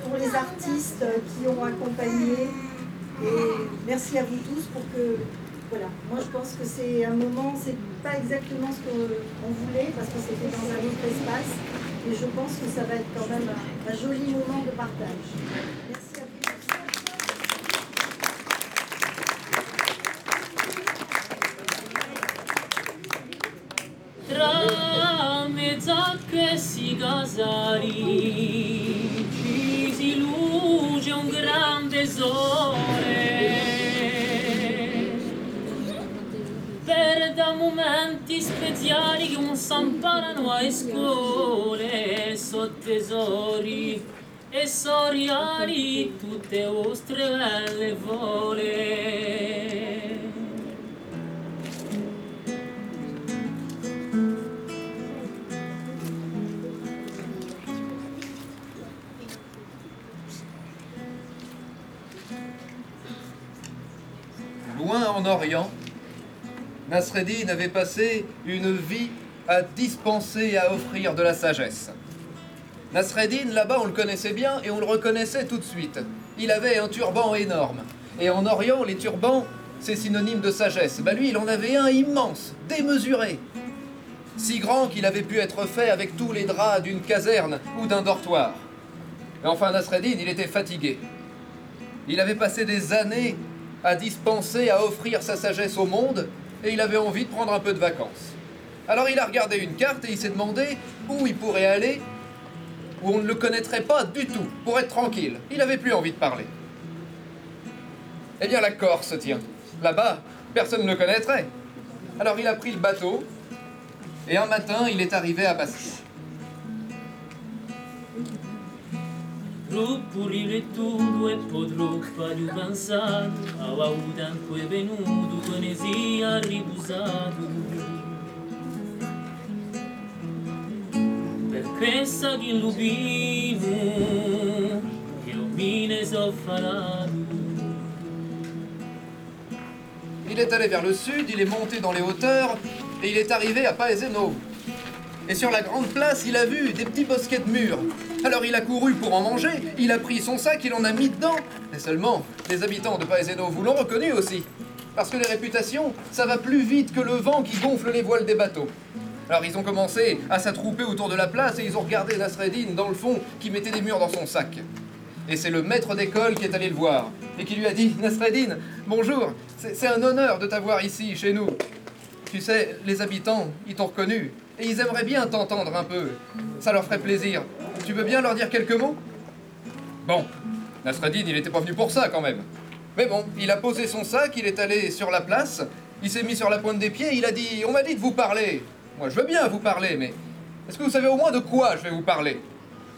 pour les artistes qui ont accompagné. Et merci à vous tous pour que, voilà, moi je pense que c'est un moment, c'est pas exactement ce qu'on voulait parce que c'était dans un autre espace, mais je pense que ça va être quand même un, joli moment de partage. Merci vous. luce momenti speziali che non s'imparano a scuole so tesori e soriali tutte vostre belle vole. En Orient, Nasreddin avait passé une vie à dispenser et à offrir de la sagesse. Nasreddin, là-bas, on le connaissait bien et on le reconnaissait tout de suite. Il avait un turban énorme. Et en Orient, les turbans, c'est synonyme de sagesse. Bah lui, il en avait un immense, démesuré. Si grand qu'il avait pu être fait avec tous les draps d'une caserne ou d'un dortoir. Et enfin, Nasreddin, il était fatigué. Il avait passé des années à dispenser, à offrir sa sagesse au monde, et il avait envie de prendre un peu de vacances. Alors il a regardé une carte et il s'est demandé où il pourrait aller, où on ne le connaîtrait pas du tout, pour être tranquille. Il n'avait plus envie de parler. Eh bien la Corse, tiens. Là-bas, personne ne le connaîtrait. Alors il a pris le bateau, et un matin, il est arrivé à Bastia. E Il est allé vers le sud, il est monté dans les hauteurs et il est arrivé à Paeseno. Et sur la grande place, il a vu des petits bosquets de murs. Alors il a couru pour en manger, il a pris son sac, il en a mis dedans. Et seulement, les habitants de Paeseno vous l'ont reconnu aussi. Parce que les réputations, ça va plus vite que le vent qui gonfle les voiles des bateaux. Alors ils ont commencé à s'attrouper autour de la place et ils ont regardé Nasreddin dans le fond qui mettait des murs dans son sac. Et c'est le maître d'école qui est allé le voir et qui lui a dit Nasreddin, bonjour, c'est un honneur de t'avoir ici, chez nous. Tu sais, les habitants, ils t'ont reconnu et ils aimeraient bien t'entendre un peu. Ça leur ferait plaisir. Tu veux bien leur dire quelques mots? Bon, Nasreddin, il n'était pas venu pour ça quand même. Mais bon, il a posé son sac, il est allé sur la place, il s'est mis sur la pointe des pieds, il a dit On m'a dit de vous parler. Moi, je veux bien vous parler, mais est-ce que vous savez au moins de quoi je vais vous parler?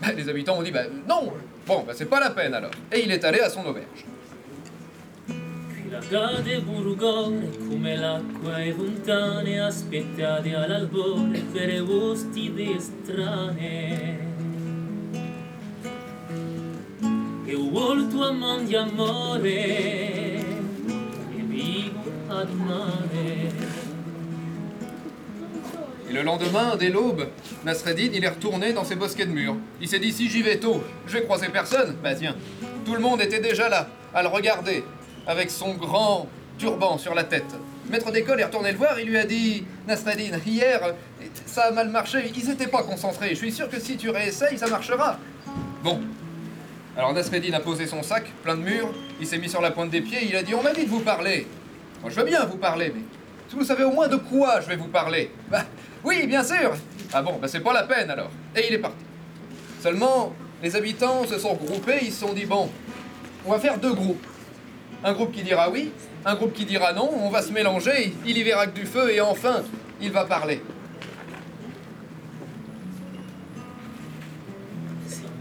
Ben, Les habitants ont dit Ben non Bon, ben c'est pas la peine alors. Et il est allé à son auberge. Et le lendemain, dès l'aube, Nasreddin, il est retourné dans ses bosquets de murs. Il s'est dit, si j'y vais tôt, je vais croiser personne. Bah tiens, tout le monde était déjà là, à le regarder, avec son grand turban sur la tête. Maître d'école est retourné le voir, il lui a dit Nasreddin, hier, ça a mal marché, ils n'étaient pas concentrés. Je suis sûr que si tu réessayes, ça marchera. Bon. Alors Nasreddin a posé son sac, plein de murs, il s'est mis sur la pointe des pieds, il a dit On m'a dit de vous parler. Moi je veux bien vous parler, mais si vous savez au moins de quoi je vais vous parler Bah oui, bien sûr Ah bon, bah c'est pas la peine alors. Et il est parti. Seulement, les habitants se sont regroupés, ils se sont dit Bon, on va faire deux groupes. Un groupe qui dira oui, un groupe qui dira non, on va se mélanger, il y verra que du feu et enfin, il va parler.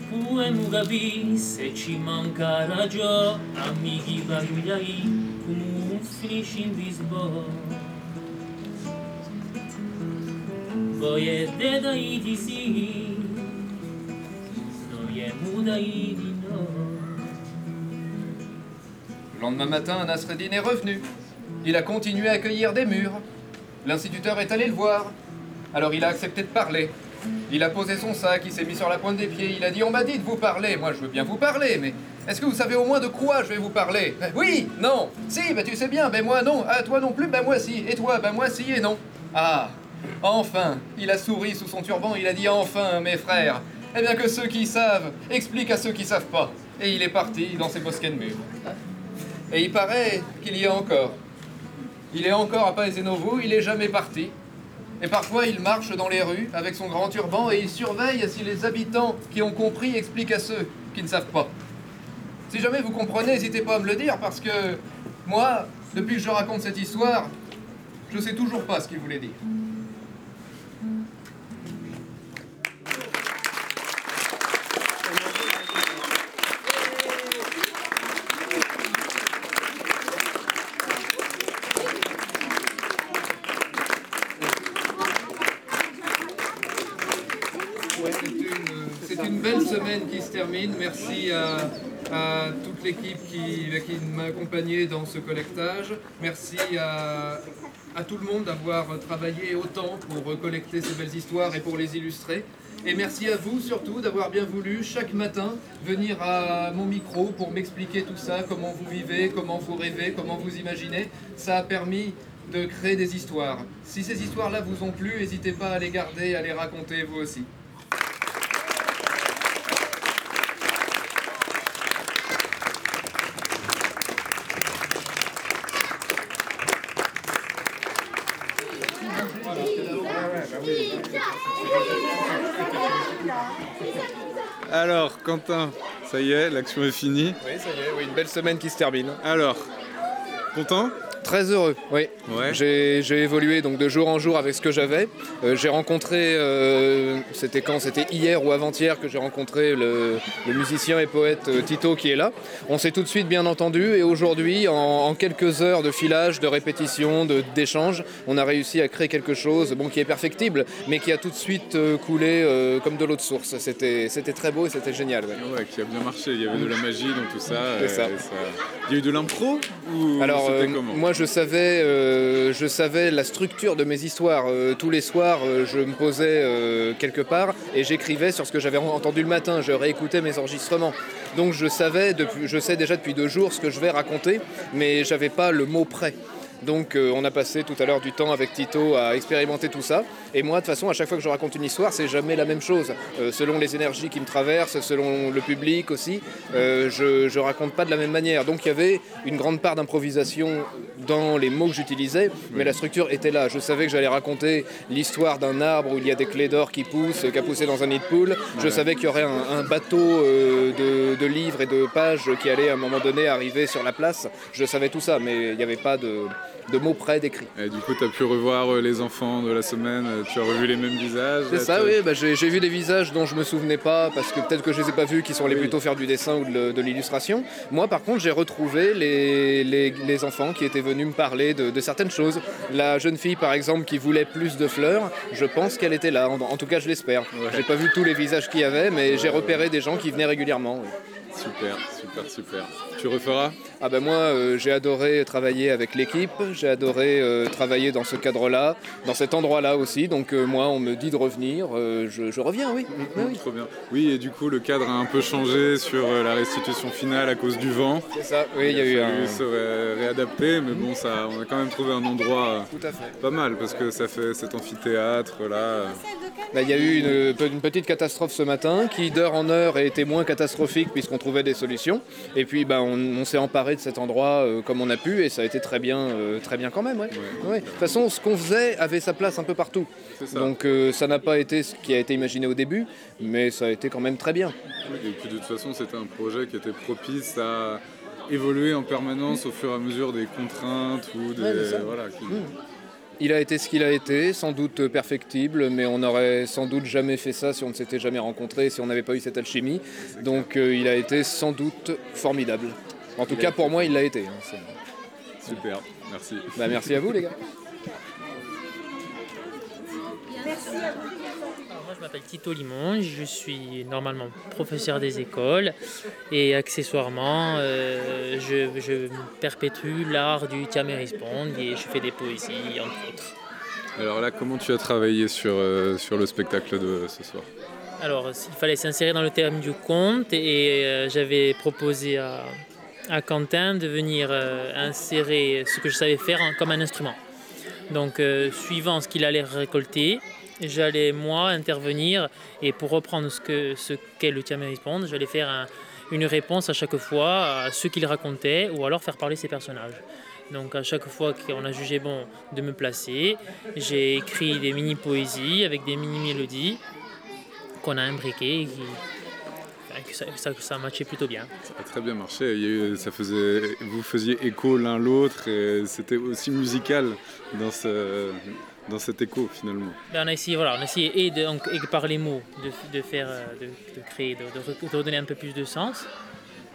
Pue Mugabi, se ci manca ragiò, amici bambinai, come finisci in bisbo. Voje dedai di sì, noje mudai di Le lendemain matin, Nasreddin est revenu. Il a continué à accueillir des murs. L'instituteur est allé le voir. Alors il a accepté de parler. Il a posé son sac, il s'est mis sur la pointe des pieds, il a dit On m'a dit de vous parler. Moi, je veux bien vous parler, mais est-ce que vous savez au moins de quoi je vais vous parler? Ben Oui, non, si, ben tu sais bien, ben moi non, ah toi non plus, ben moi si, et toi, ben moi si et non. Ah, enfin, il a souri sous son turban, il a dit Enfin, mes frères, eh bien que ceux qui savent expliquent à ceux qui savent pas. Et il est parti dans ses bosquets de murs. Et il paraît qu'il y est encore. Il est encore à Paesenovo, il est jamais parti. Et parfois il marche dans les rues avec son grand turban et il surveille si les habitants qui ont compris expliquent à ceux qui ne savent pas. Si jamais vous comprenez, n'hésitez pas à me le dire parce que moi, depuis que je raconte cette histoire, je sais toujours pas ce qu'il voulait dire. C'est une, belle semaine qui se termine. Merci à, toute l'équipe qui, qui m'a accompagné dans ce collectage. Merci à, à tout le monde d'avoir travaillé autant pour collecter ces belles histoires et pour les illustrer. Et merci à vous surtout d'avoir bien voulu chaque matin venir à mon micro pour m'expliquer tout ça, comment vous vivez, comment vous rêvez, comment vous imaginez. Ça a permis de créer des histoires. Si ces histoires-là vous ont plu, n'hésitez pas à les garder, à les raconter vous aussi. Alors, Quentin, ça y est, l'action est finie. Oui, ça y est, oui, une belle semaine qui se termine. Alors, content? Très heureux, oui. Ouais. J'ai j'ai évolué donc de jour en jour avec ce que j'avais. Euh, j'ai rencontré, euh, c'était quand? C'était hier ou avant-hier que j'ai rencontré le, le musicien et poète euh, Tito qui est là. On s'est tout de suite bien entendu et aujourd'hui, en, en quelques heures de filage, de répétition, de- d'échange, on a réussi à créer quelque chose bon, qui est perfectible, mais qui a tout de suite euh, coulé comme de l'eau de source. C'était c'était très beau et c'était génial. ouais. Ouais, qui a bien marché. Il y avait de la magie dans tout ça. C'est ça. et Il y a eu de l'impro ou Alors, c'était comment? moi, je savais, euh, je savais la structure de mes histoires. Euh, tous les soirs, euh, je me posais quelque part et j'écrivais sur ce que j'avais entendu le matin. Je réécoutais mes enregistrements. Donc, je savais, je sais déjà depuis deux jours ce que je vais raconter, mais j'avais pas le mot prêt. Donc euh, on a passé tout à l'heure du temps avec Tito à expérimenter tout ça. Et moi, de toute façon, à chaque fois que je raconte une histoire, c'est jamais la même chose. Euh, selon les énergies qui me traversent, selon le public aussi, euh, je, je raconte pas de la même manière. Donc il y avait une grande part d'improvisation dans les mots que j'utilisais, mais la structure était là. Je savais que j'allais raconter l'histoire d'un arbre où il y a des clés d'or qui poussent, qui a poussé dans un nid de poule. Je savais qu'il y aurait un, un bateau de, de livres et de pages qui allait à un moment donné arriver sur la place. Je savais tout ça, mais il n'y avait pas de, de mots près d'écrit. Et du coup, tu as pu revoir euh, les enfants de la semaine. euh, Tu as revu les mêmes visages. C'est ça, oui. bah, j'ai vu des visages dont je me souvenais pas parce que peut-être que je les ai pas vus, qui sont allés Oui. plutôt faire du dessin ou de, l'illustration. Moi, par contre, j'ai retrouvé les, les- les enfants qui étaient venus me parler de, de certaines choses. La jeune fille, par exemple, qui voulait plus de fleurs, je pense qu'elle était là. En, en tout cas, je l'espère. J'ai pas vu tous les visages qu'il y avait, mais j'ai repéré des gens qui venaient régulièrement. Super, super, super. Tu referas? Ah ben moi, euh, j'ai adoré travailler avec l'équipe, j'ai adoré euh, travailler dans ce cadre-là, dans cet endroit-là aussi. Donc euh, moi, on me dit de revenir, je, je reviens, oui. Oui, oui. Trop bien. Oui, et du coup, le cadre a un peu changé sur la restitution finale à cause du vent. C'est ça, oui, il y a eu un... se ré- réadapter, mais bon, ça, on a quand même trouvé un endroit Tout à fait. pas mal parce que ça fait cet amphithéâtre là. Bah, Il y a eu une, une petite catastrophe ce matin qui d'heure en heure a été moins catastrophique puisqu'on trouvait des solutions. Et puis bah, on, on s'est emparé de cet endroit euh, comme on a pu et ça a été très bien, euh, très bien quand même. ouais. Ouais. De toute façon, ce qu'on faisait avait sa place un peu partout. ça. Donc euh, ça n'a pas été ce qui a été imaginé au début, mais ça a été quand même très bien. Et puis de toute façon, c'était un projet qui était propice à évoluer en permanence au fur et à mesure des contraintes ou des. Ouais, voilà, qui- Il a été ce qu'il a été, sans doute perfectible, mais on n'aurait sans doute jamais fait ça si on ne s'était jamais rencontrés, si on n'avait pas eu cette alchimie. Donc euh, il a été sans doute formidable. En tout Il cas, été- pour moi, il l'a été. hein, Super, merci. Bah, merci à vous, les gars. Alors, moi, je m'appelle Tito Limon, je suis normalement professeur des écoles et accessoirement, euh, je, je perpétue l'art du Tiamérisponde et je fais des poésies, entre autres. Alors là, comment tu as travaillé sur, euh, sur le spectacle de ce soir? Alors, il fallait s'insérer dans le thème du conte et euh, j'avais proposé à, à Quentin de venir insérer ce que je savais faire comme un instrument. Donc, suivant ce qu'il allait récolter, j'allais moi intervenir et pour reprendre ce que ce qu'est le Tiamérisponde, j'allais faire un- une réponse à chaque fois à ce qu'il racontait ou alors faire parler ses personnages. Donc à chaque fois qu'on a jugé bon de me placer, j'ai écrit des mini-poésies avec des mini-mélodies qu'on a imbriquées et qui, que ça, ça, ça matchait plutôt bien. Ça a très bien marché. Ça faisait, vous faisiez écho l'un l'autre et c'était aussi musical dans, ce, dans cet écho finalement. Ben, on a essayé, voilà, on a essayé et, de, donc, et par les mots de, de faire, euh, de, de créer, de, de re- de redonner un peu plus de sens,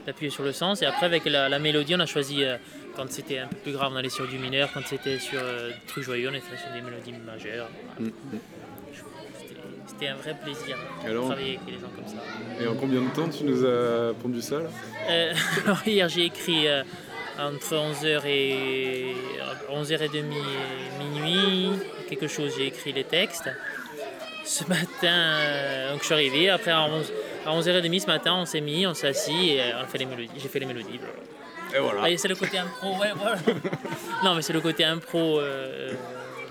d'appuyer sur le sens. Et après avec la, la mélodie, on a choisi euh, quand c'était un peu plus grave, on allait sur du mineur. Quand c'était sur euh, des trucs joyeux, on était sur des mélodies majeures. Mm, C'était- C'était un vrai plaisir de travailler avec des gens comme ça. Et en combien de temps tu nous as pondu ça là? Euh, alors hier j'ai écrit entre 11h et 11h30 et minuit, quelque chose, j'ai écrit les textes. Ce matin, euh, donc je suis arrivé, après à 11, à 11h30 ce matin on s'est mis, on s'est assis et euh, on a fait les mélodies, j'ai fait les mélodies. Et voilà. Ah, c'est le côté impro, ouais, voilà. non mais c'est le côté impro. euh,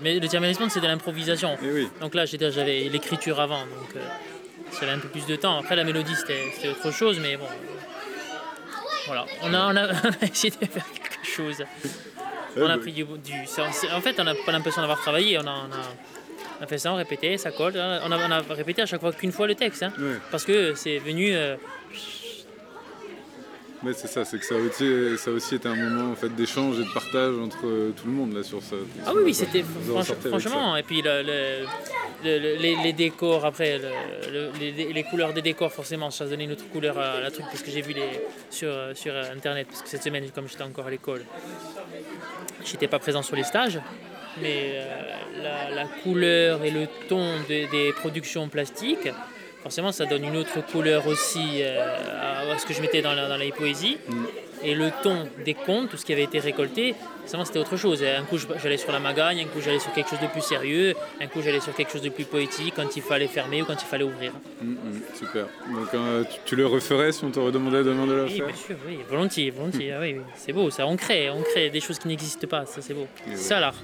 mais le Tiamérisme c'est de l'improvisation. Donc là j'avais l'écriture avant, donc euh, j'avais un peu plus de temps. Après la mélodie c'était autre chose, mais bon. Voilà, on a, on a, on a essayé de faire quelque chose. On a pris du. du en fait, on n'a pas l'impression d'avoir travaillé. On a, on, a, on a fait ça, on répétait, ça colle. On a, on a répété à chaque fois qu'une fois le texte. hein. Ouais. Parce que c'est venu. euh, Mais c'est ça, c'est que ça aussi, ça aussi été un moment en fait, d'échange et de partage entre euh, tout le monde là sur ça. Ah oui, oui, c'était franch- franchement. Et puis le- le- le- le- les, les décors après, le- le- les, les couleurs des décors, forcément, ça a donné une autre couleur à la truc parce que j'ai vu les sur, sur internet parce que cette semaine, comme j'étais encore à l'école, j'étais pas présent sur les stages. Mais euh, la, couleur et le ton de- des productions plastiques, forcément, ça donne une autre couleur aussi euh, à, ce que je mettais dans, la- dans les. Et le ton des contes, tout ce qui avait été récolté, c'était autre chose. Un coup, j'allais sur la magagne, un coup, j'allais sur quelque chose de plus sérieux, un coup, j'allais sur quelque chose de plus poétique quand il fallait fermer ou quand il fallait ouvrir. Mm, mm, super. Donc euh, tu, tu le referais si on te redemandait demain de le Oui, faire bien sûr, oui, volontiers, volontiers. ah oui, oui. C'est beau, ça, on crée, on crée des choses qui n'existent pas, ça c'est beau. C'est ça l'art.